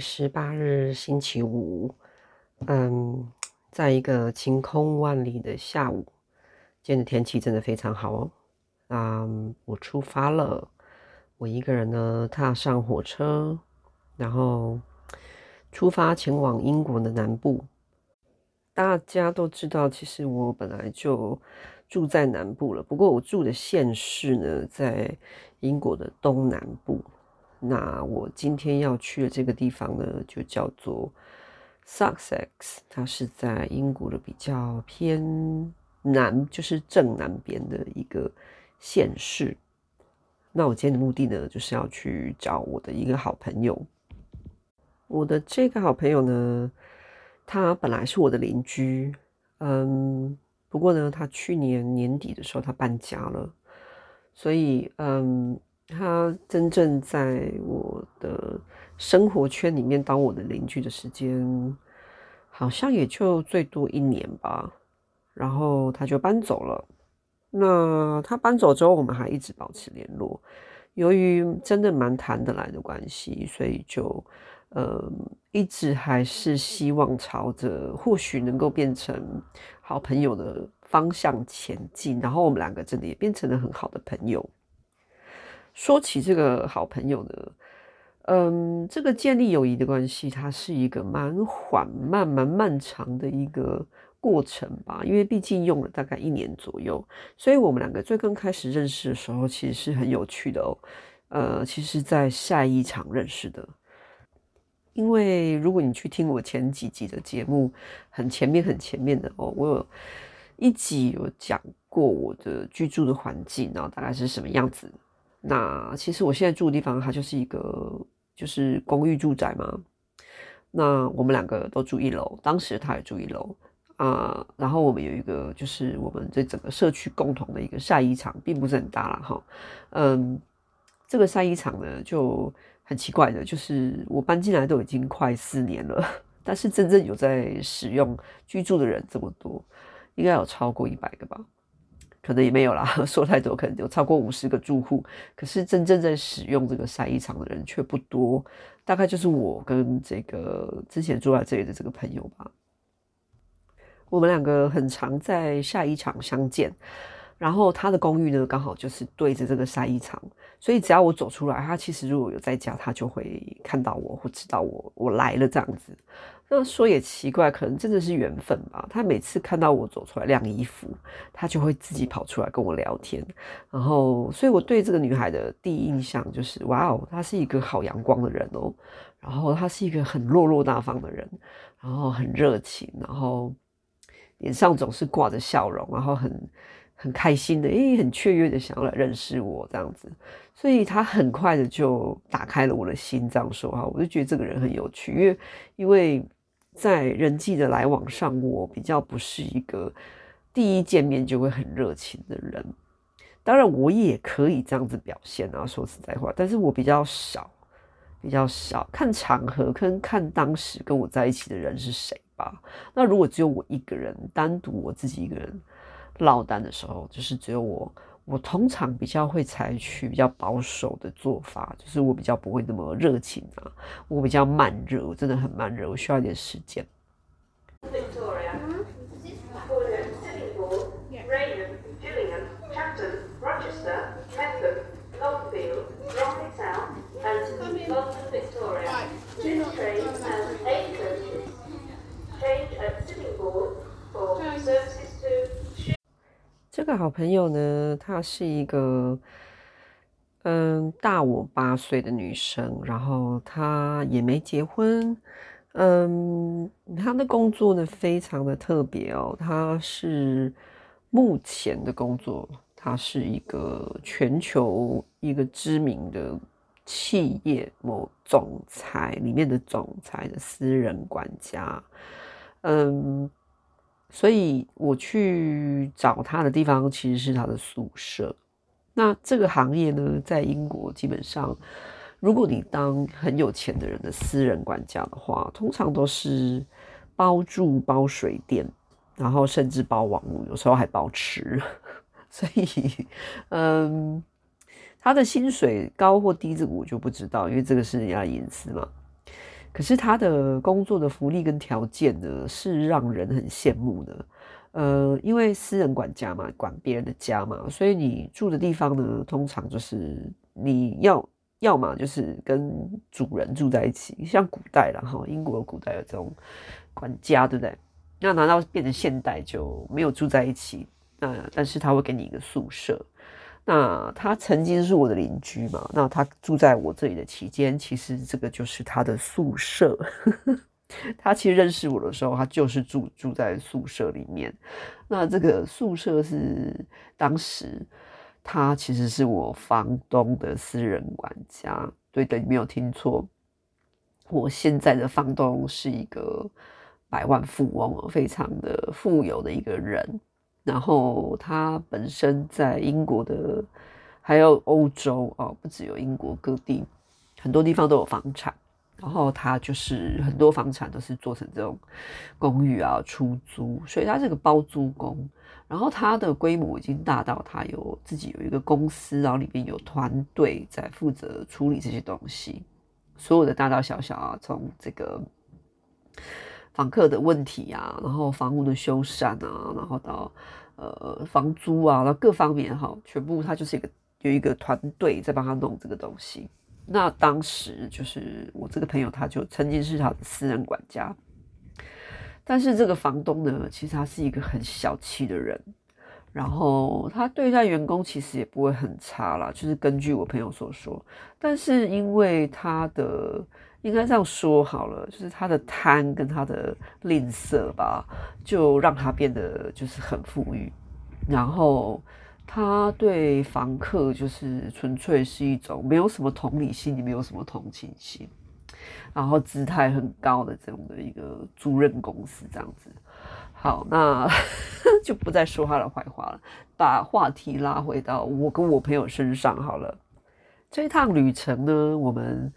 十八日星期五，嗯，在一个晴空万里的下午，今天的天气真的非常好哦。嗯，我出发了，我一个人呢踏上火车，然后出发前往英国的南部。大家都知道，其实我本来就住在南部了，不过我住的县市呢在英国的东南部。那我今天要去的这个地方呢，就叫做 Sussex，它是在英国的比较偏南，就是正南边的一个县市。那我今天的目的呢，就是要去找我的一个好朋友。我的这个好朋友呢，他本来是我的邻居，嗯，不过呢，他去年年底的时候他搬家了，所以嗯。他真正在我的生活圈里面当我的邻居的时间，好像也就最多一年吧。然后他就搬走了。那他搬走之后，我们还一直保持联络。由于真的蛮谈得来的关系，所以就呃一直还是希望朝着或许能够变成好朋友的方向前进。然后我们两个真的也变成了很好的朋友。说起这个好朋友呢，嗯，这个建立友谊的关系，它是一个蛮缓慢、蛮漫长的一个过程吧。因为毕竟用了大概一年左右，所以我们两个最刚开始认识的时候，其实是很有趣的哦。呃，其实，在晒衣场认识的。因为如果你去听我前几集的节目，很前面、很前面的哦，我有一集有讲过我的居住的环境，然后大概是什么样子。那其实我现在住的地方，它就是一个就是公寓住宅嘛。那我们两个都住一楼，当时他也住一楼啊。然后我们有一个就是我们这整个社区共同的一个晒衣场，并不是很大啦哈。嗯，这个晒衣场呢就很奇怪的，就是我搬进来都已经快四年了，但是真正有在使用居住的人这么多，应该有超过一百个吧。可能也没有啦，说太多，可能有超过五十个住户，可是真正在使用这个晒衣场的人却不多，大概就是我跟这个之前住在这里的这个朋友吧。我们两个很常在晒衣场相见。然后他的公寓呢，刚好就是对着这个晒衣场，所以只要我走出来，他其实如果有在家，他就会看到我或知道我我来了这样子。那说也奇怪，可能真的是缘分吧。他每次看到我走出来晾衣服，他就会自己跑出来跟我聊天。然后，所以我对这个女孩的第一印象就是，哇哦，她是一个好阳光的人哦。然后她是一个很落落大方的人，然后很热情，然后脸上总是挂着笑容，然后很。很开心的，诶，很雀跃的想要来认识我这样子，所以他很快的就打开了我的心，脏说哈，我就觉得这个人很有趣，因为因为在人际的来往上，我比较不是一个第一见面就会很热情的人，当然我也可以这样子表现啊，说实在话，但是我比较少，比较少看场合跟看当时跟我在一起的人是谁吧。那如果只有我一个人，单独我自己一个人。落单的时候，就是只有我。我通常比较会采取比较保守的做法，就是我比较不会那么热情啊，我比较慢热，我真的很慢热，我需要一点时间。这个好朋友呢，她是一个嗯大我八岁的女生，然后她也没结婚，嗯，她的工作呢非常的特别哦，她是目前的工作，她是一个全球一个知名的企业某总裁里面的总裁的私人管家，嗯。所以我去找他的地方其实是他的宿舍。那这个行业呢，在英国基本上，如果你当很有钱的人的私人管家的话，通常都是包住、包水电，然后甚至包网络，有时候还包吃。所以，嗯，他的薪水高或低，这个我就不知道，因为这个是人家的隐私嘛。可是他的工作的福利跟条件呢，是让人很羡慕的。呃，因为私人管家嘛，管别人的家嘛，所以你住的地方呢，通常就是你要要么就是跟主人住在一起，像古代啦哈，英国古代有这种管家，对不对？那难道变成现代就没有住在一起？那但是他会给你一个宿舍。那他曾经是我的邻居嘛，那他住在我这里的期间，其实这个就是他的宿舍。他其实认识我的时候，他就是住住在宿舍里面。那这个宿舍是当时他其实是我房东的私人管家。对的，你没有听错，我现在的房东是一个百万富翁，非常的富有的一个人。然后他本身在英国的，还有欧洲哦，不只有英国各地，很多地方都有房产。然后他就是很多房产都是做成这种公寓啊，出租，所以他是个包租公。然后他的规模已经大到他有自己有一个公司，然后里面有团队在负责处理这些东西，所有的大大小小啊，从这个房客的问题啊，然后房屋的修缮啊，然后到呃房租啊，然后各方面哈，全部他就是一个有一个团队在帮他弄这个东西。那当时就是我这个朋友，他就曾经是他的私人管家，但是这个房东呢，其实他是一个很小气的人，然后他对待员工其实也不会很差啦，就是根据我朋友所说，但是因为他的应该这样说好了，就是他的贪跟他的吝啬吧，就让他变得就是很富裕，然后。他对房客就是纯粹是一种没有什么同理心，也没有什么同情心，然后姿态很高的这种的一个租赁公司这样子。好，那 就不再说他的坏话了，把话题拉回到我跟我朋友身上好了。这一趟旅程呢，我们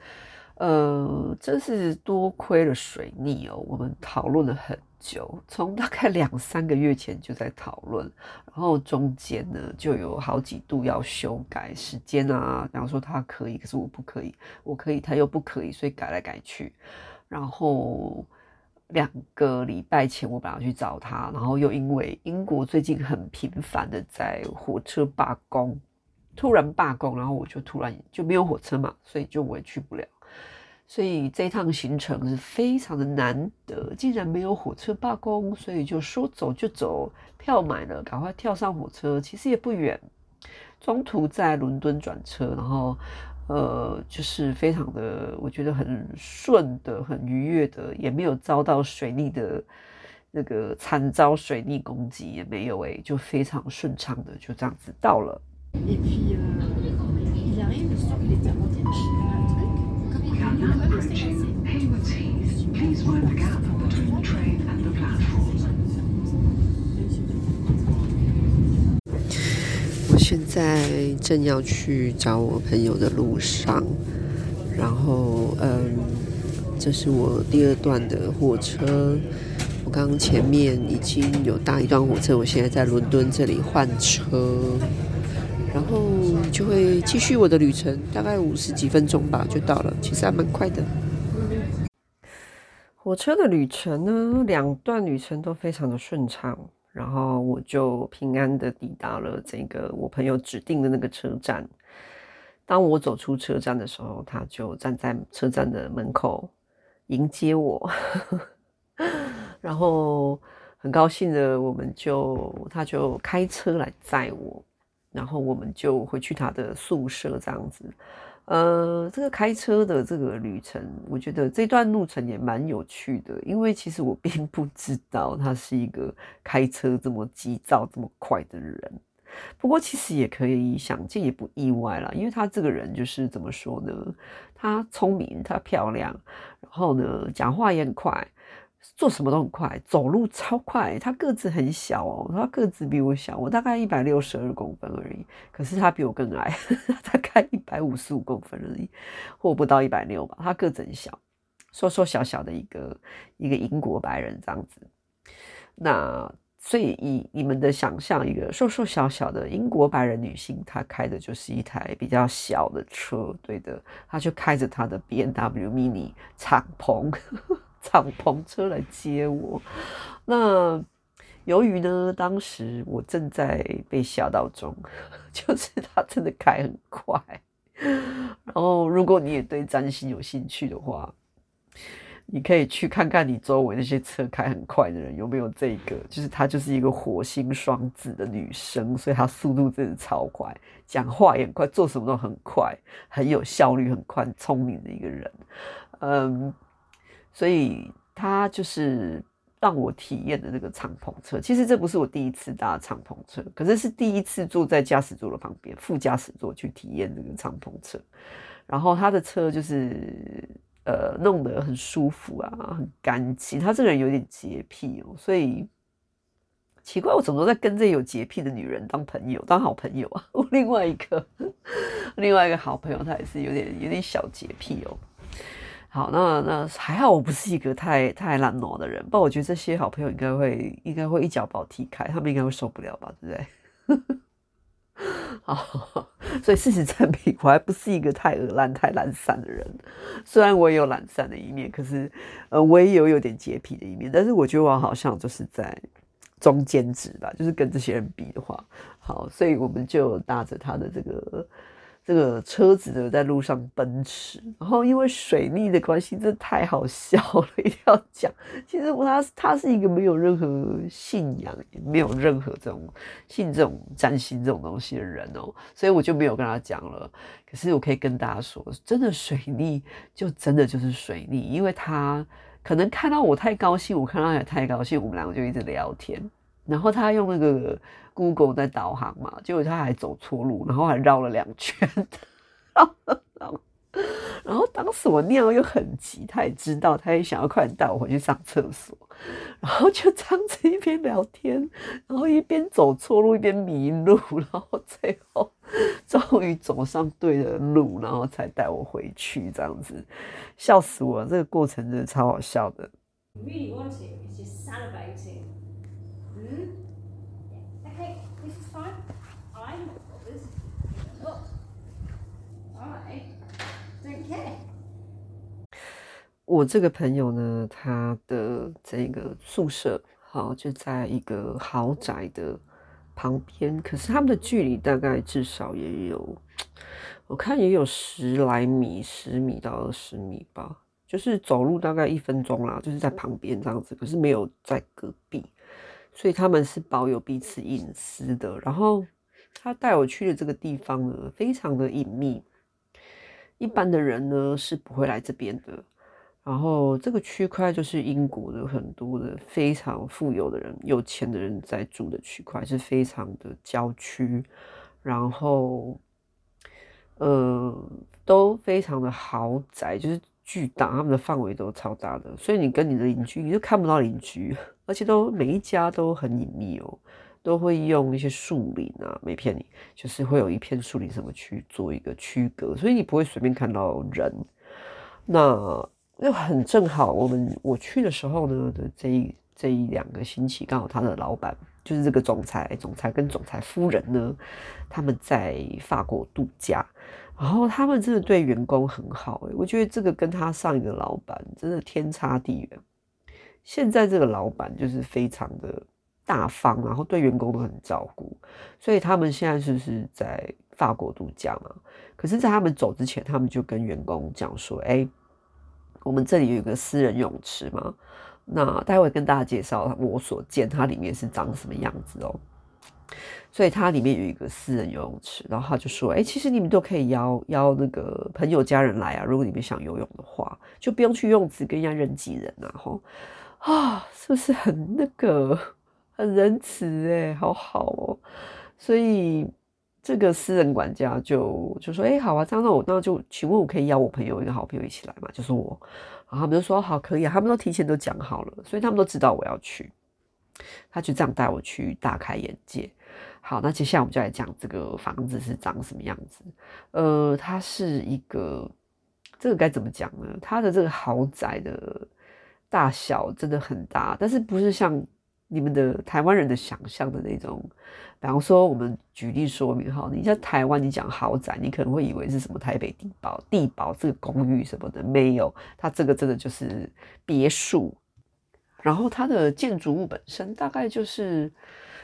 呃真是多亏了水逆哦，我们讨论了很。久，从大概两三个月前就在讨论，然后中间呢就有好几度要修改时间啊，然后说他可以，可是我不可以，我可以，他又不可以，所以改来改去。然后两个礼拜前我本来去找他，然后又因为英国最近很频繁的在火车罢工，突然罢工，然后我就突然就没有火车嘛，所以就我也去不了。所以这趟行程是非常的难得，竟然没有火车罢工，所以就说走就走，票买了，赶快跳上火车。其实也不远，中途在伦敦转车，然后呃，就是非常的，我觉得很顺的，很愉悦的，也没有遭到水逆的那个惨遭水逆攻击，也没有诶、欸，就非常顺畅的就这样子到了。我现在正要去找我朋友的路上，然后嗯，这是我第二段的火车。我刚刚前面已经有搭一段火车，我现在在伦敦这里换车。然后就会继续我的旅程，大概五十几分钟吧，就到了。其实还蛮快的。火车的旅程呢，两段旅程都非常的顺畅，然后我就平安的抵达了这个我朋友指定的那个车站。当我走出车站的时候，他就站在车站的门口迎接我，然后很高兴的，我们就他就开车来载我。然后我们就回去他的宿舍，这样子。呃，这个开车的这个旅程，我觉得这段路程也蛮有趣的，因为其实我并不知道他是一个开车这么急躁、这么快的人。不过其实也可以想见，也不意外啦，因为他这个人就是怎么说呢？他聪明，他漂亮，然后呢，讲话也很快。做什么都很快，走路超快。他个子很小哦，他个子比我小，我大概一百六十二公分而已。可是他比我更矮，大概一百五十五公分而已，或不到一百六吧。他个子很小，瘦瘦小小的一个一个英国白人这样子。那所以以你们的想象，一个瘦瘦小小的英国白人女性，她开的就是一台比较小的车，对的，她就开着她的 BMW Mini 敞篷敞篷车来接我。那由于呢，当时我正在被吓到中，就是他真的开很快。然后，如果你也对占星有兴趣的话，你可以去看看你周围那些车开很快的人有没有这个，就是她就是一个火星双子的女生，所以她速度真的超快，讲话也快，做什么都很快，很有效率，很快，聪明的一个人。嗯，所以他就是让我体验的那个敞篷车。其实这不是我第一次搭敞篷车，可是是第一次坐在驾驶座的旁边，副驾驶座去体验这个敞篷车。然后他的车就是。呃，弄得很舒服啊，很干净。他这个人有点洁癖哦，所以奇怪，我怎么都在跟这有洁癖的女人当朋友，当好朋友啊？我另外一个另外一个好朋友，他也是有点有点小洁癖哦。好，那那还好，我不是一个太太懒惰的人，不然我觉得这些好朋友应该会应该会一脚把我踢开，他们应该会受不了吧，对不对？好，所以事实证明，我还不是一个太恶烂、太懒散的人。虽然我也有懒散的一面，可是呃，我也有有点洁癖的一面。但是我觉得我好像就是在中间值吧，就是跟这些人比的话，好，所以我们就搭着他的这个。这个车子呢，在路上奔驰，然后因为水逆的关系，真的太好笑了，一定要讲。其实他他是一个没有任何信仰，也没有任何这种信这种占星这种东西的人哦，所以我就没有跟他讲了。可是我可以跟大家说，真的水逆就真的就是水逆，因为他可能看到我太高兴，我看到他也太高兴，我们两个就一直聊天。然后他用那个 Google 在导航嘛，结果他还走错路，然后还绕了两圈，然后，当时我尿又很急，他也知道，他也想要快点带我回去上厕所，然后就这样子一边聊天，然后一边走错路，一边迷路，然后最后终于走上对的路，然后才带我回去，这样子，笑死我了！这个过程真的超好笑的。我这个朋友呢，他的这个宿舍好就在一个豪宅的旁边，可是他们的距离大概至少也有，我看也有十来米，十米到二十米吧，就是走路大概一分钟啦，就是在旁边这样子，可是没有在隔壁。所以他们是保有彼此隐私的。然后他带我去的这个地方呢，非常的隐秘，一般的人呢是不会来这边的。然后这个区块就是英国的很多的非常富有的人、有钱的人在住的区块，是非常的郊区，然后呃都非常的豪宅，就是。巨大，他们的范围都超大的，所以你跟你的邻居，你就看不到邻居，而且都每一家都很隐秘哦，都会用一些树林啊，没骗你，就是会有一片树林什么去做一个区隔，所以你不会随便看到人。那又很正好，我们我去的时候呢的这一这一两个星期，刚好他的老板就是这个总裁，总裁跟总裁夫人呢，他们在法国度假。然后他们真的对员工很好诶，我觉得这个跟他上一个老板真的天差地远。现在这个老板就是非常的大方，然后对员工都很照顾，所以他们现在就是在法国度假嘛。可是，在他们走之前，他们就跟员工讲说：“哎，我们这里有一个私人泳池嘛，那待会跟大家介绍我所见，它里面是长什么样子哦。”所以它里面有一个私人游泳池，然后他就说：“哎、其实你们都可以邀邀那个朋友家人来啊，如果你们想游泳的话，就不用去游泳池跟人家人挤人啊。”吼啊，是不是很那个很仁慈哎，好好哦。所以这个私人管家就就说：“哎、好啊，这样那我那就请问我可以邀我朋友一个好朋友一起来嘛？就是我。”然后他们就说：“好，可以啊。”他们都提前都讲好了，所以他们都知道我要去。他就这样带我去，大开眼界。好，那接下来我们就来讲这个房子是长什么样子。呃，它是一个，这个该怎么讲呢？它的这个豪宅的大小真的很大，但是不是像你们的台湾人的想象的那种，比方说我们举例说明哈，你在台湾你讲豪宅，你可能会以为是什么台北地堡、地堡这个公寓什么的，没有，它这个真的就是别墅。然后它的建筑物本身大概就是，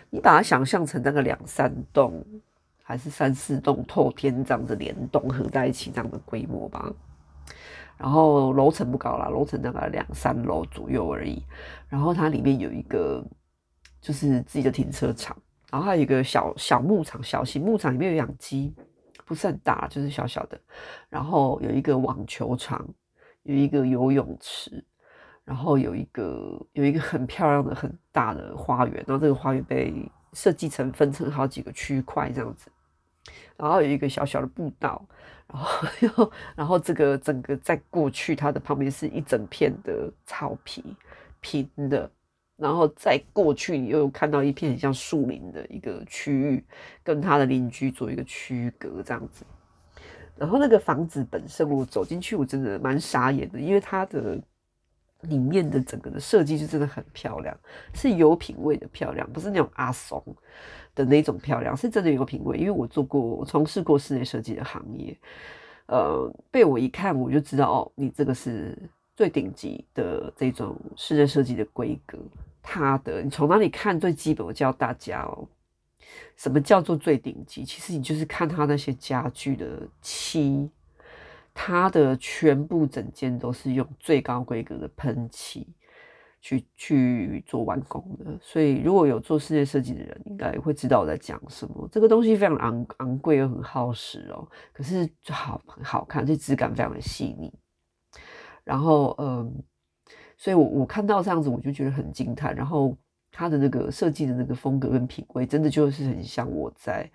你把它想象成那个两三栋还是三四栋透天这样子联栋合在一起这样的规模吧。然后楼层不高啦，楼层大概两三楼左右而已。然后它里面有一个就是自己的停车场，然后还有一个小小牧场，小型牧场里面有养鸡，不是很大，就是小小的。然后有一个网球场，有一个游泳池。然后有一个有一个很漂亮的很大的花园，然后这个花园被设计成分成好几个区块这样子，然后有一个小小的步道，然后 又然后这个整个再过去，它的旁边是一整片的草皮平的，然后再过去你又看到一片很像树林的一个区域，跟它的邻居做一个区隔这样子。然后那个房子本身，我走进去我真的蛮傻眼的，因为它的。里面的整个的设计就真的很漂亮，是有品味的漂亮，不是那种阿怂的那种漂亮，是真的有品味。因为我做过，我从事过室内设计的行业，呃，被我一看我就知道，哦，你这个是最顶级的这种室内设计的规格。它的，你从哪里看？最基本，我教大家哦，什么叫做最顶级？其实你就是看它那些家具的漆。它的全部整间都是用最高规格的喷漆去去做完工的，所以如果有做室内设计的人，应该会知道我在讲什么。这个东西非常昂昂贵又很耗时哦，可是好很好看，这质感非常的细腻。然后嗯，所以我我看到这样子，我就觉得很惊叹。然后它的那个设计的那个风格跟品味，真的就是很像我在。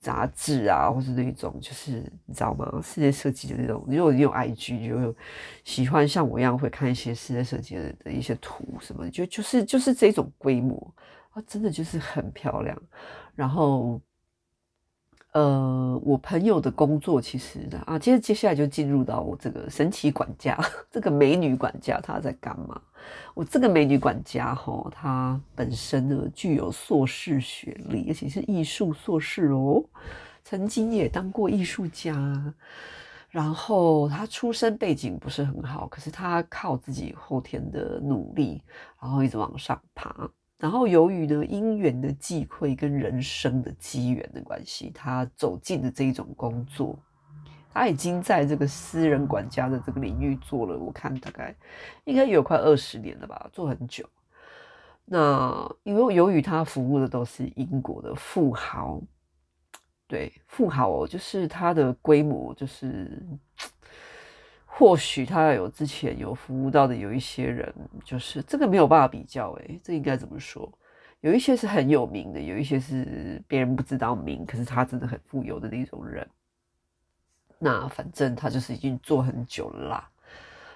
杂志啊，或是那种，就是你知道吗？室内设计的那种。如果你有 IG，就有喜欢像我一样会看一些室内设计的的一些图什么，就就是就是这种规模啊，真的就是很漂亮。然后。呃，我朋友的工作其实啊，接接下来就进入到我这个神奇管家，这个美女管家她在干嘛？我这个美女管家哈，她本身呢具有硕士学历，而且是艺术硕士哦，曾经也当过艺术家。然后她出身背景不是很好，可是她靠自己后天的努力，然后一直往上爬。然后由于呢因缘的际会跟人生的机缘的关系，她走进了这一种工作。他已经在这个私人管家的这个领域做了，我看大概应该有快二十年了吧，做很久。那因为由于他服务的都是英国的富豪，对，富豪哦，就是他的规模就是。或许他有之前有服务到的有一些人，就是这个没有办法比较诶，这应该怎么说？有一些是很有名的，有一些是别人不知道名，可是他真的很富有的那种人。那反正他就是已经做很久了啦，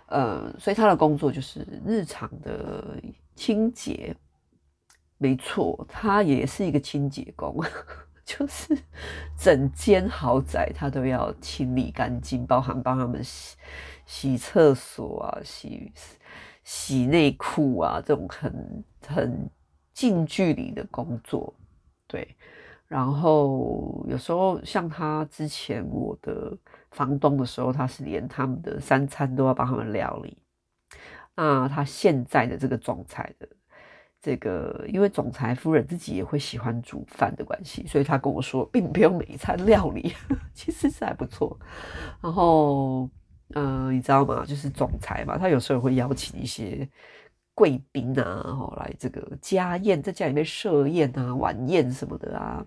呃，所以他的工作就是日常的清洁，没错，他也是一个清洁工。就是整间豪宅，他都要清理干净，包含帮他们洗洗厕所啊、洗洗内裤啊，这种很很近距离的工作。对，然后有时候像他之前我的房东的时候，他是连他们的三餐都要帮他们料理。那他现在的这个总裁的。这个因为总裁夫人自己也会喜欢煮饭的关系，所以他跟我说，并不用每一餐料理，其实是还不错。然后，嗯、你知道吗？就是总裁嘛，他有时候会邀请一些贵宾啊，然后来这个家宴，在家里面设宴啊、晚宴什么的啊。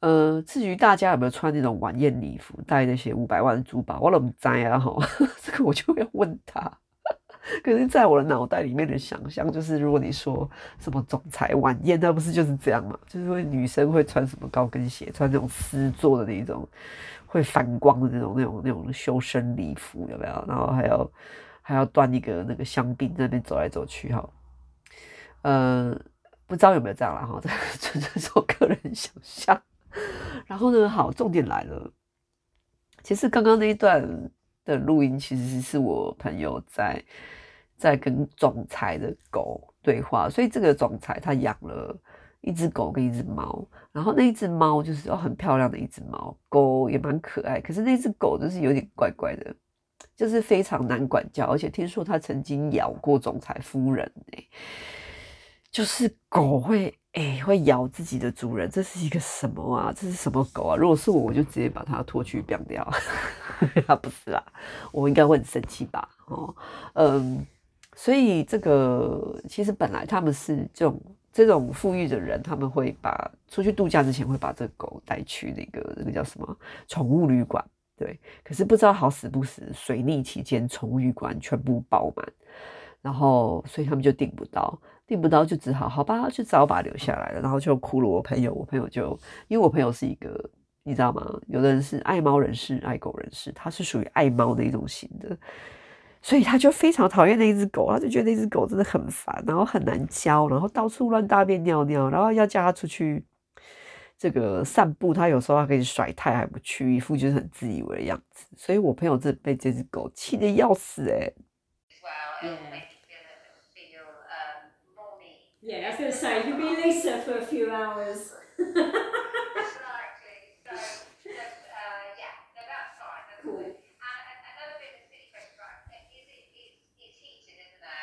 呃，至于大家有没有穿那种晚宴礼服，带那些五百万的珠宝，我怎么知啊？哈，这个我就要问他。可是，在我的脑袋里面的想象，就是如果你说什么总裁晚宴，那不是就是这样吗？就是会女生会穿什么高跟鞋，穿那种丝做的那种会反光的那种、那种、那种修身礼服，有没有？然后还要还要端一个那个香槟在那边走来走去，哈。呃，不知道有没有这样啦，哈，这 纯粹是我个人想象。然后呢，好，重点来了。其实刚刚那一段的录音，其实是我朋友在。在跟总裁的狗，对话，所以这个总裁他养了一只狗跟一只猫，然后那一只猫就是哦很漂亮的一只猫，狗也蛮可爱，可是那只狗就是有点怪怪的，就是非常难管教，而且听说他曾经咬过总裁夫人欸，就是狗会欸会咬自己的主人，这是一个什么啊？这是什么狗啊？如果是我，我就直接把它拖去变掉。啊不是啦，我应该会很生气吧？哦，嗯。所以这个其实本来他们是这种这种富裕的人，他们会把出去度假之前会把这个狗带去那个那个叫什么宠物旅馆，对。可是不知道好死不死，水逆期间宠物旅馆全部爆满，然后所以他们就订不到，订不到就只好好吧，就只好把它留下来了。然后就哭了我朋友，我朋友就因为我朋友是一个你知道吗？有的人是爱猫人士，爱狗人士，他是属于爱猫的一种型的。所以他就非常讨厌那只狗，他就觉得那只狗真的很烦，然后很难教，然后到处乱大便尿尿，然后要叫他出去这个散步，他有时候还可以甩态还不去，一副就是很自以为的样子。所以我朋友真的被这只狗气得要死诶、well. It will Yeah. make you feel, feel um, more me. Yeah, I was going to say, you be Lisa for a few hours. Uh, yeah, Cool. it's, heated.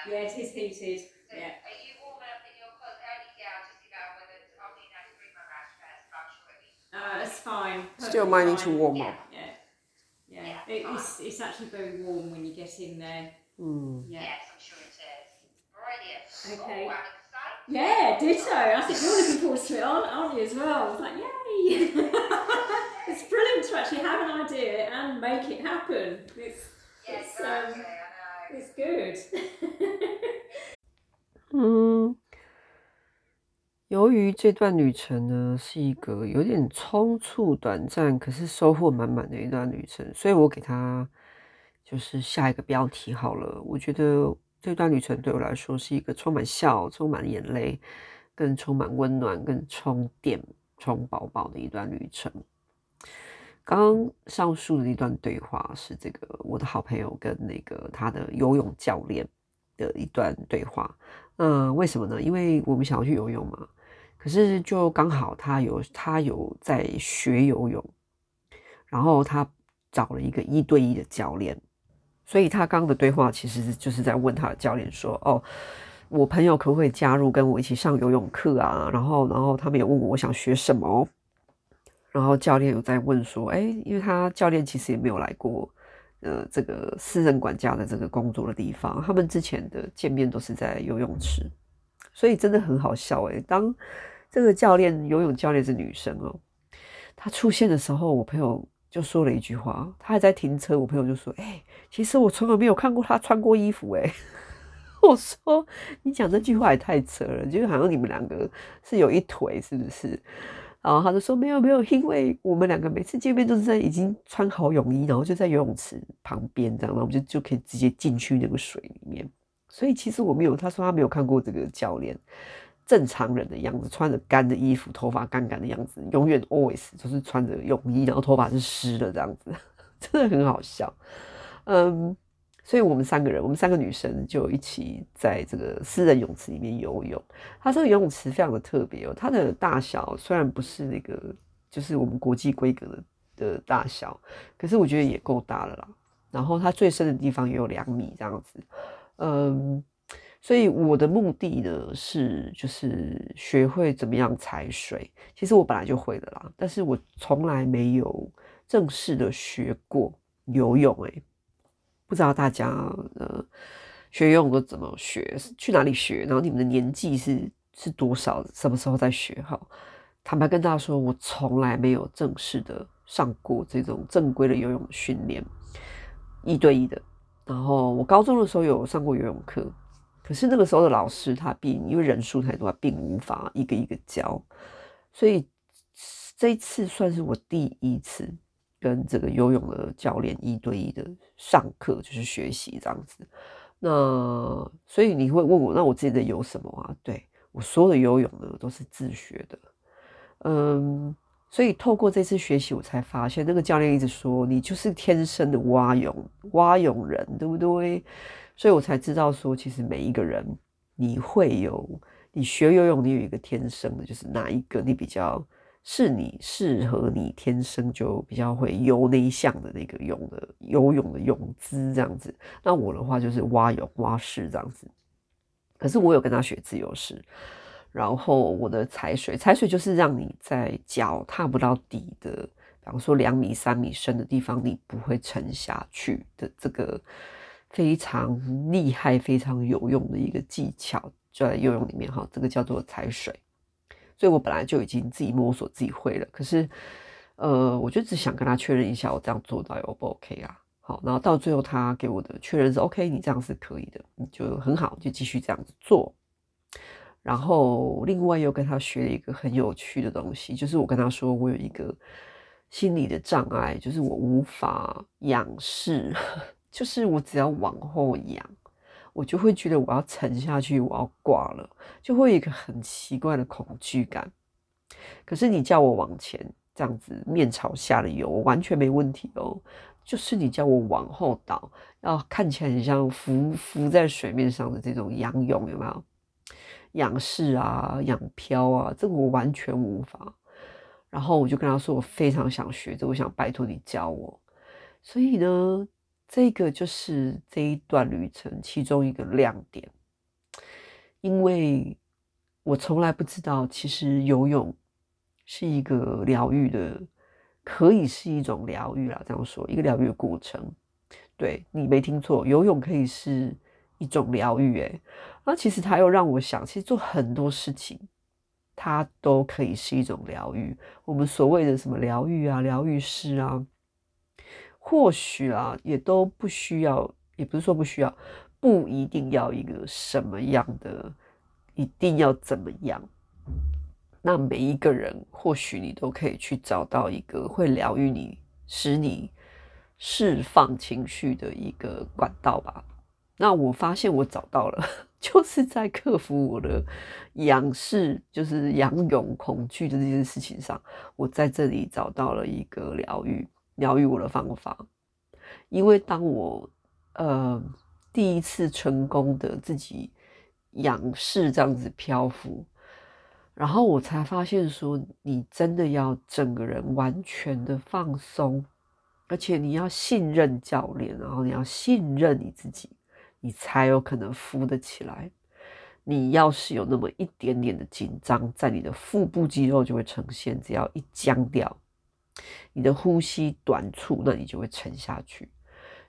Yeah, it is heated. So Yeah. Are you warm enough in your? Only yeah, I'll just see about whether I'll to bring my rash Uh, it's fine. Still perfectly to warm up. Yeah, yeah. Yeah, It, it's, it's actually very warm when you get in there. Mm. Yeah. Yes, I'm sure it is. Brilliant. Okay. Oh, I'm excited. Yeah, ditto. I think you're looking forward to it, aren't, aren't you, as well? I was like, yay! it's brilliant to actually have an idea and make it happen. It's, Yeah, it's, exactly. um, I know. it's good. 嗯，由于这段旅程呢是一个有点匆促、短暂，可是收获满满的一段旅程，所以我给它 就是下一个标题好了。我觉得这段旅程对我来说是一个充满笑、充满眼泪、更充满温暖、更充电、充饱饱的一段旅程。刚刚上述的那段对话是这个我的好朋友跟那个他的游泳教练的一段对话。嗯，为什么呢？因为我们想要去游泳嘛，可是就刚好他有他有在学游泳，然后他找了一个一对一的教练，所以他刚刚的对话其实就是在问他的教练说：“哦，我朋友可不可以加入跟我一起上游泳课啊？”然后，然后他们也问我我想学什么，然后教练有在问说：“哎，因为他教练其实也没有来过。”呃，这个私人管家的这个工作的地方，他们之前的见面都是在游泳池，所以真的很好笑诶。当这个教练，游泳教练是女生哦，她出现的时候，我朋友就说了一句话，他还在停车，我朋友就说：“哎，其实我从来没有看过他穿过衣服。”诶，我说：“你讲这句话也太扯了，就好像你们两个是有一腿，是不是？”然后他就说没有没有，因为我们两个每次见面都是在已经穿好泳衣，然后就在游泳池旁边这样，然后我们就就可以直接进去那个水里面。所以其实我没有，他说他没有看过这个教练正常人的样子，穿着干的衣服，头发干干的样子，永远 always 就是穿着泳衣，然后头发是湿的这样子，真的很好笑。嗯。所以我们三个人，我们三个女生就一起在这个私人泳池里面游泳。它这个游泳池非常的特别哦，它的大小虽然不是那个就是我们国际规格的的大小，可是我觉得也够大了啦。然后它最深的地方也有两米这样子。嗯，所以我的目的呢是就是学会怎么样踩水。其实我本来就会的啦，但是我从来没有正式的学过游泳诶。不知道大家呃学游泳都怎么学，去哪里学？然后你们的年纪是是多少？什么时候在学？好，坦白跟大家说，我从来没有正式的上过这种正规的游泳训练，一对一的。然后我高中的时候有上过游泳课，可是那个时候的老师他并因为人数太多，并无法一个一个教，所以这一次算是我第一次。跟这个游泳的教练一对一的上课，就是学习这样子。那所以你会问我，那我自己在游什么啊？对，我所有的游泳呢都是自学的。嗯，所以透过这次学习，我才发现那个教练一直说你就是天生的蛙泳蛙泳人，对不对？所以我才知道说，其实每一个人你会有，你学游泳，你有一个天生的，就是哪一个你比较是你适合你天生就比较会游那一项的那个泳的游泳的泳姿这样子。那我的话就是蛙泳蛙式这样子。可是我有跟他学自由式，然后我的踩水，踩水就是让你在脚踏不到底的，比方说两米、三米深的地方，你不会沉下去的这个非常厉害、非常有用的一个技巧，就在游泳里面哈，这个叫做踩水。所以我本来就已经自己摸索自己会了，可是呃，我就只想跟他确认一下，我这样做到底 O 不 OK 啊？好，然后到最后他给我的确认是 OK，你这样是可以的，你就很好，就继续这样子做。然后另外又跟他学了一个很有趣的东西，就是我跟他说我有一个心理的障碍，就是我无法仰视，就是我只要往后仰，我就会觉得我要沉下去，我要挂了，就会有一个很奇怪的恐惧感。可是你叫我往前这样子面朝下的游，我完全没问题哦。就是你叫我往后倒，要看起来很像浮浮在水面上的这种仰泳，有没有？仰式啊，仰漂啊，这个我完全无法。然后我就跟他说，我非常想学这，我想拜托你教我。所以呢，这个就是这一段旅程其中一个亮点，因为我从来不知道，其实游泳是一个疗愈的。可以是一种疗愈啦，这样说，一个疗愈的过程。对，你没听错，游泳可以是一种疗愈。诶，那其实它又让我想，其实做很多事情，它都可以是一种疗愈。我们所谓的什么疗愈啊、疗愈师啊，或许啊，也都不需要，也不是说不需要，不一定要一个什么样的，一定要怎么样。那每一个人，或许你都可以去找到一个会疗愈你、使你释放情绪的一个管道吧。那我发现我找到了，就是在克服我的仰视，就是仰泳恐惧的这件事情上，我在这里找到了一个疗愈、疗愈我的方法。因为当我呃第一次成功的自己仰视这样子漂浮。然后我才发现，说你真的要整个人完全的放松，而且你要信任教练，然后你要信任你自己，你才有可能浮得起来。你要是有那么一点点的紧张，在你的腹部肌肉就会呈现，只要一僵掉，你的呼吸短促，那你就会沉下去。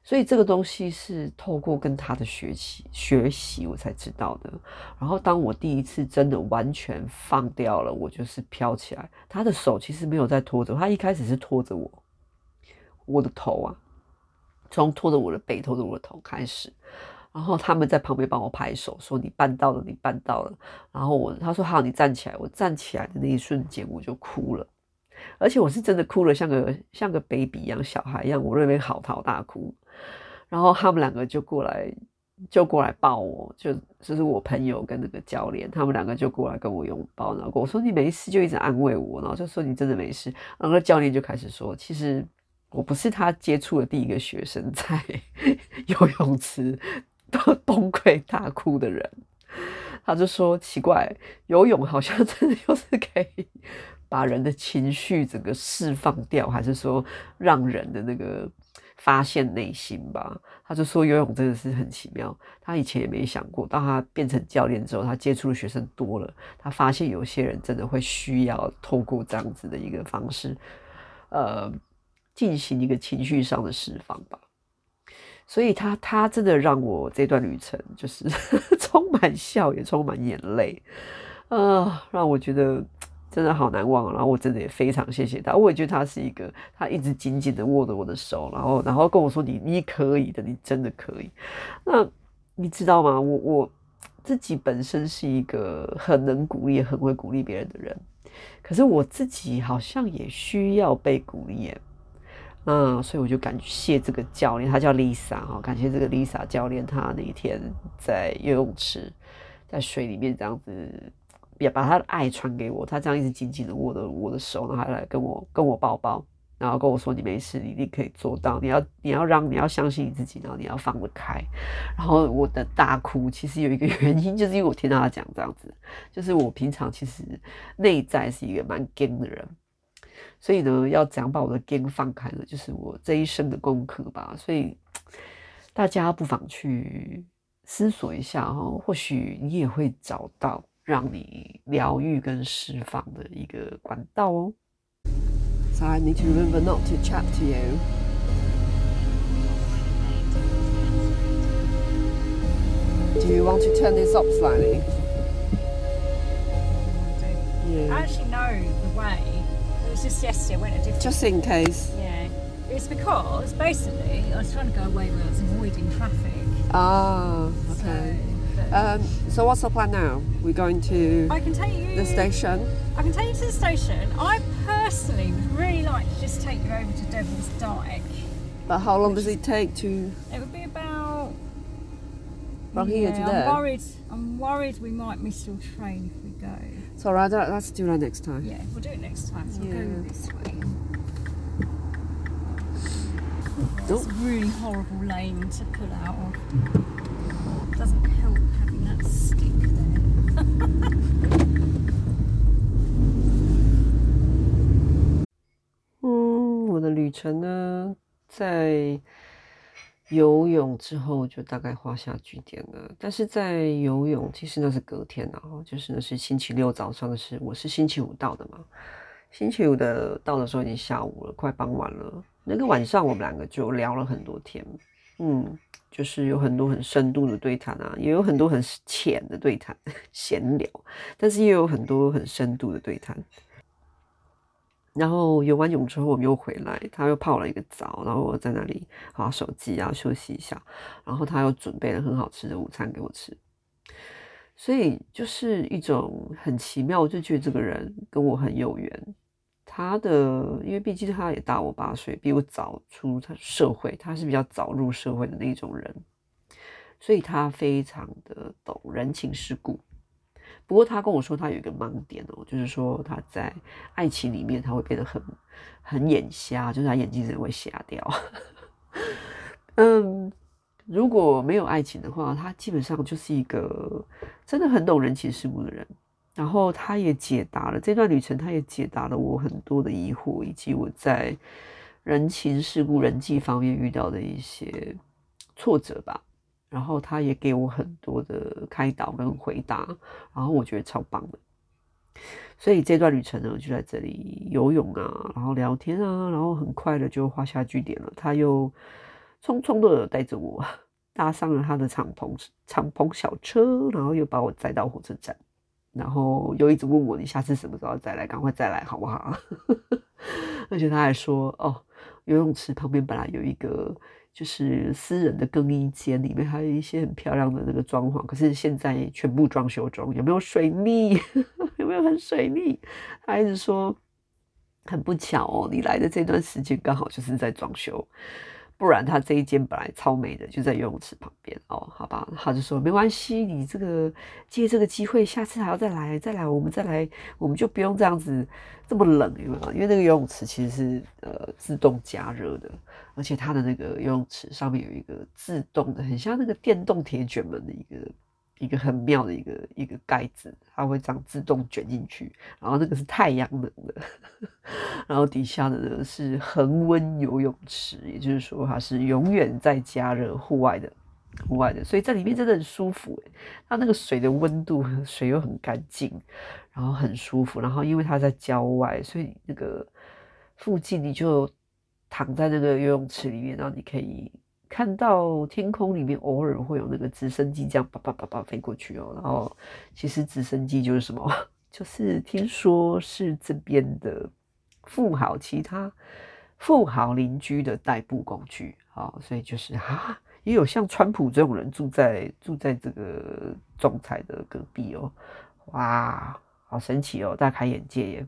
所以这个东西是透过跟他的学习学习，我才知道的。然后当我第一次真的完全放掉了，我就是飘起来。他的手其实没有在拖着，他一开始是拖着我，我的头啊，从拖着我的背、拖着我的头开始。然后他们在旁边帮我拍手，说你办到了，你办到了。然后我他说好，你站起来。我站起来的那一瞬间，我就哭了，而且我是真的哭了，像个像个 baby 一样，小孩一样，我那边嚎啕大哭。然后他们两个就过来，就过来抱我，就就是我朋友跟那个教练，他们两个就过来跟我拥抱，然后我说你没事，就一直安慰我，然后就说你真的没事。然后教练就开始说，其实我不是他接触的第一个学生，在游泳池都崩溃大哭的人。他就说奇怪，游泳好像真的就是可以把人的情绪整个释放掉，还是说让人的那个。发现内心吧，他就说游泳真的是很奇妙。他以前也没想过，当他变成教练之后，他接触的学生多了，他发现有些人真的会需要透过这样子的一个方式，呃，进行一个情绪上的释放吧。所以他他真的让我这段旅程就是 充满笑，也充满眼泪，啊、呃，让我觉得。真的好难忘，然后我真的也非常谢谢他。我也觉得他是一个，他一直紧紧的握着我的手，然后然后跟我说：“你你可以的，你真的可以。”那你知道吗？我我自己本身是一个很能鼓励、很会鼓励别人的人，可是我自己好像也需要被鼓励那。所以我就感谢这个教练，他叫 Lisa 哈，感谢这个 Lisa 教练，他那一天在游泳池，在水里面这样子。也把他的爱传给我，他这样一直紧紧的握着我的手，然后来跟我跟我抱抱。然后跟我说你没事，你一定可以做到。你要你要让你要相信你自己，然后你要放得开。然后我的大哭其实有一个 原因，就是因为我听到他讲这样子，就是我平常其实内在是一个蛮硬的人，所以呢，要怎样把我的硬放开呢？就是我这一生的功课吧。所以大家不妨去思索一下哦，或许你也会找到让你疗愈跟释放的一个管道哦。So I need to remember not to chat to you. Do you want to turn this up slightly? Yeah. I actually know the way. It was just yesterday. I went a different. Just in case. Yeah. It's because basically I was trying to go away where I was avoiding traffic. Ah, okay. So, um, so what's the plan now? We're going to I can take you. the station. I can take you to the station. I personally would really like to just take you over to Devil's Dyke. But how long does it take to It would be about. from here to there? I'm worried. I'm worried we might miss your train if we go. It's alright, that- let's do that next time. Yeah, we'll do it next time. So we'll go this way. It's a really horrible lane to pull out of. 嗯，我的旅程呢，在游泳之后就大概画下句点了。但是在游泳，其实那是隔天然啊，就是那是星期六早上的事。我是星期五到的嘛，星期五的到的时候已经下午了，快傍晚了。那个晚上我们两个就聊了很多天，嗯，就是有很多很深度的对谈啊，也有很多很浅的对谈，闲聊，但是也有很多很深度的对谈。然后游完泳之后，我们又回来，他又泡了一个澡，然后我在那里滑手机啊，休息一下。然后他又准备了很好吃的午餐给我吃，所以就是一种很奇妙，我就觉得这个人跟我很有缘。他的，因为毕竟他也大我八岁，比我早出他社会，他是比较早入社会的那种人，所以他非常的懂人情世故。不过他跟我说，他有一个盲点哦，就是说他在爱情里面他会变得很很眼瞎，就是他眼睛真的会瞎掉。嗯，如果没有爱情的话，他基本上就是一个真的很懂人情世故的人。然后他也解答了这段旅程，他也解答了我很多的疑惑，以及我在人情世故、人际方面遇到的一些挫折吧。然后他也给我很多的开导跟回答，然后我觉得超棒的。所以这段旅程呢，就在这里游泳啊，然后聊天啊，然后很快的就画下句点了。他又匆匆的带着我 搭上了他的敞篷敞篷小车，然后又把我载到火车站。然后又一直问我，你下次什么时候再来？赶快再来好不好？而且他还说，哦，游泳池旁边本来有一个就是私人的更衣间，里面还有一些很漂亮的那个装潢，可是现在全部装修中，有没有水逆？有没有很水逆？他一直说很不巧哦，你来的这段时间刚好就是在装修。不然他这一间本来超美的，就在游泳池旁边哦，好吧，他就说没关系，你这个借这个机会，下次还要再来，再来，我们再来，我们就不用这样子这么冷，因为那个游泳池其实是呃自动加热的，而且它的那个游泳池上面有一个自动的，很像那个电动铁卷门的一个。一个很妙的一个一个盖子，它会这样自动卷进去，然后那个是太阳能的，然后底下的呢是恒温游泳池，也就是说它是永远在加热，户外的，户外的，所以在里面真的很舒服诶，它那个水的温度，水又很干净，然后很舒服，然后因为它在郊外，所以那个附近你就躺在那个游泳池里面，然后你可以。看到天空里面偶尔会有那个直升机这样叭叭叭叭飞过去哦，然后其实直升机就是什么，就是听说是这边的富豪其他富豪邻居的代步工具啊，所以就是 啊，也有像川普这种人住在住在这个总裁的隔壁哦，哇，好神奇哦，大开眼界耶。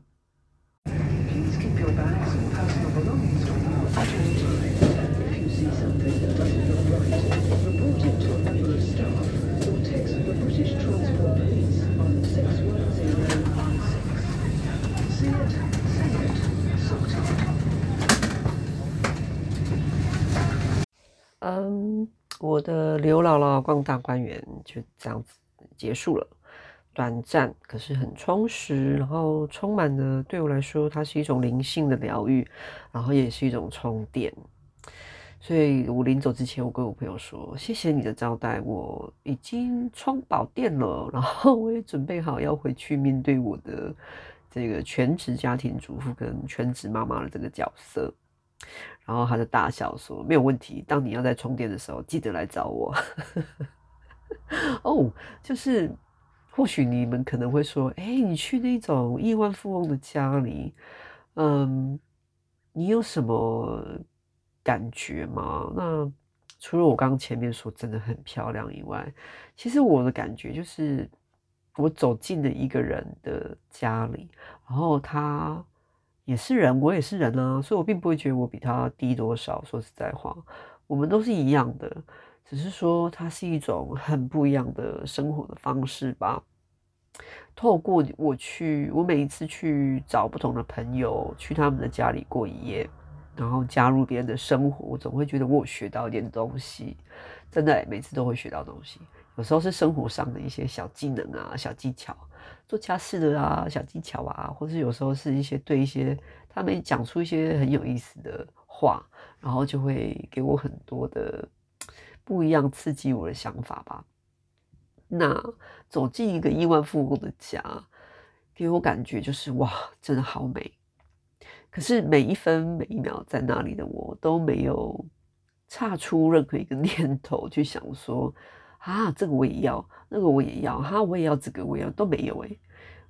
嗯，我的刘姥姥逛大观园就这样子结束了，短暂可是很充实，然后充满了对我来说，它是一种灵性的疗愈，然后也是一种充电。所以我临走之前，我跟我朋友说：“谢谢你的招待，我已经充饱电了，然后我也准备好要回去面对我的这个全职家庭主妇跟全职妈妈的这个角色。”然后他就大笑说：“没有问题，当你要在充电的时候，记得来找我。”哦，就是或许你们可能会说：“哎，你去那种亿万富翁的家里，嗯，你有什么？”感觉吗，那除了我刚刚前面说真的很漂亮以外，其实我的感觉就是，我走进了一个人的家里，然后他也是人，我也是人啊，所以我并不会觉得我比他低多少。说实在话，我们都是一样的，只是说它是一种很不一样的生活的方式吧。透过我去，我每一次去找不同的朋友，去他们的家里过一夜。然后加入别人的生活，我总会觉得我学到一点东西，真的，每次都会学到东西。有时候是生活上的一些小技能啊、小技巧，做家事的啊、小技巧啊，或是有时候是一些对一些他们讲出一些很有意思的话，然后就会给我很多的不一样，刺激我的想法吧。那走进一个亿万富翁的家，给我感觉就是哇，真的好美。可是每一分每一秒在那里的我都没有岔出任何一个 念头去想说啊，这个我也要，那个我也要，哈，我也要这个，我也要，都没有诶。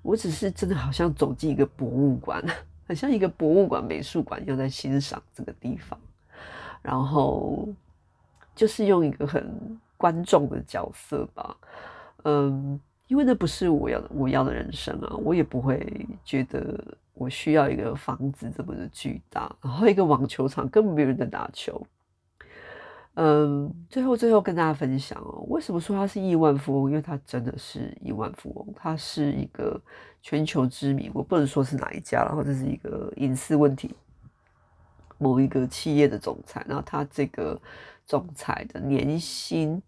我只是真的好像走进一个博物馆，很像一个博物馆、美术馆一样在欣赏这个地方，然后就是用一个很观众的角色吧，嗯，因为那不是我要的，我要的人生啊，我也不会觉得。我需要一个房子这么的巨大，然后一个网球场根本没有人在打球。嗯，最后最后跟大家分享哦，为什么说他是亿万富翁？因为他真的是亿万富翁，他是一个全球知名，我不能说是哪一家，然后这是一个隐私问题。某一个企业的总裁，然后他这个总裁的年薪，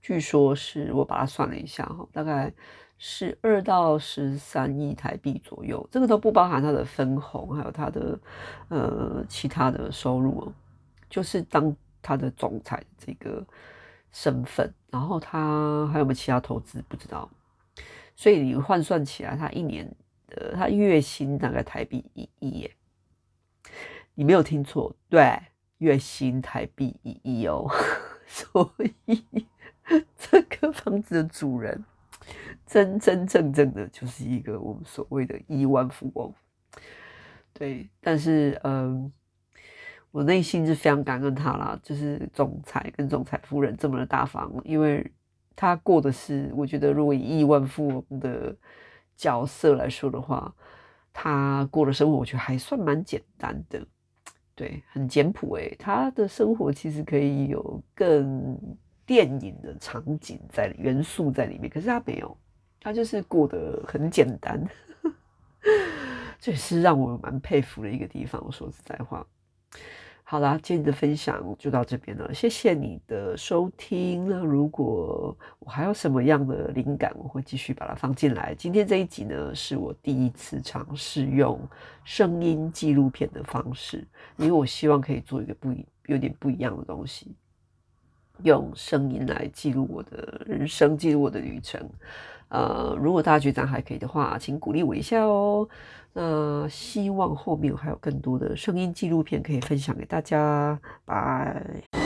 据说是我把它算了一下哈，大概。十二到十三亿台币左右，这个都不包含他的分红，还有他的呃其他的收入哦。就是当他的总裁这个身份，然后他还有没有其他投资不知道。所以你换算起来，他一年的他月薪大概台币一亿耶。你没有听错，对，月薪台币一亿哦。所以这个房子的主人。真真正正的就是一个我们所谓的亿万富翁，对，但是嗯，我内心是非常感恩他啦，就是总裁跟总裁夫人这么的大方，因为他过的是，我觉得如果以亿万富翁的角色来说的话，他过的生活我觉得还算蛮简单的，对，很简朴诶，他的生活其实可以有更电影的场景在元素在里面，可是他没有。他就是过得很简单，这也是让我蛮佩服的一个地方。我说实在话，好啦，今天的分享就到这边了，谢谢你的收听。那如果我还有什么样的灵感，我会继续把它放进来。今天这一集呢，是我第一次尝试用声音纪录片的方式，因为我希望可以做一个不一有点不一样的东西，用声音来记录我的人生，记录我的旅程。呃，如果大家觉得还可以的话，请鼓励我一下哦。那希望后面还有更多的声音纪录片可以分享给大家。拜。